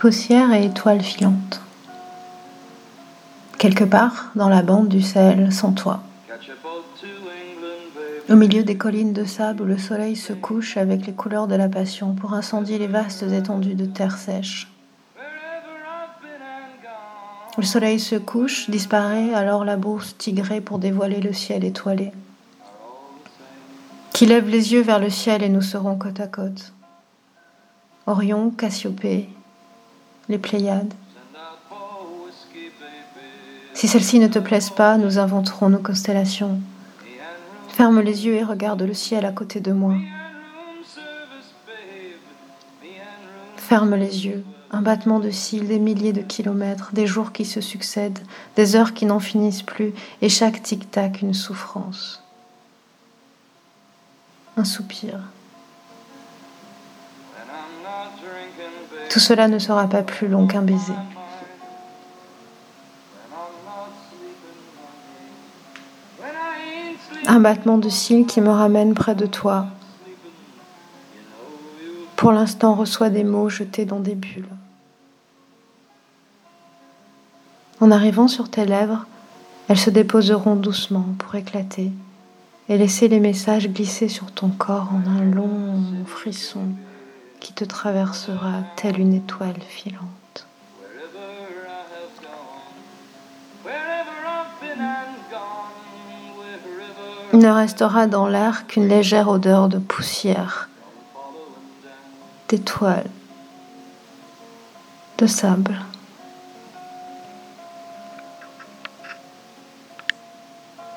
Poussière et étoiles filantes. Quelque part dans la bande du Sahel sans toi. Au milieu des collines de sable où le soleil se couche avec les couleurs de la passion pour incendier les vastes étendues de terre sèche. Le soleil se couche, disparaît alors la bourse tigrée pour dévoiler le ciel étoilé. Qui lève les yeux vers le ciel et nous serons côte à côte. Orion, Cassiopée, les Pléiades. Si celles-ci ne te plaisent pas, nous inventerons nos constellations. Ferme les yeux et regarde le ciel à côté de moi. Ferme les yeux, un battement de cils, des milliers de kilomètres, des jours qui se succèdent, des heures qui n'en finissent plus, et chaque tic-tac une souffrance. Un soupir. Tout cela ne sera pas plus long qu'un baiser. Un battement de cils qui me ramène près de toi. Pour l'instant, reçoit des mots jetés dans des bulles. En arrivant sur tes lèvres, elles se déposeront doucement pour éclater et laisser les messages glisser sur ton corps en un long frisson qui te traversera telle une étoile filante. Il ne restera dans l'air qu'une légère odeur de poussière, d'étoiles, de sable.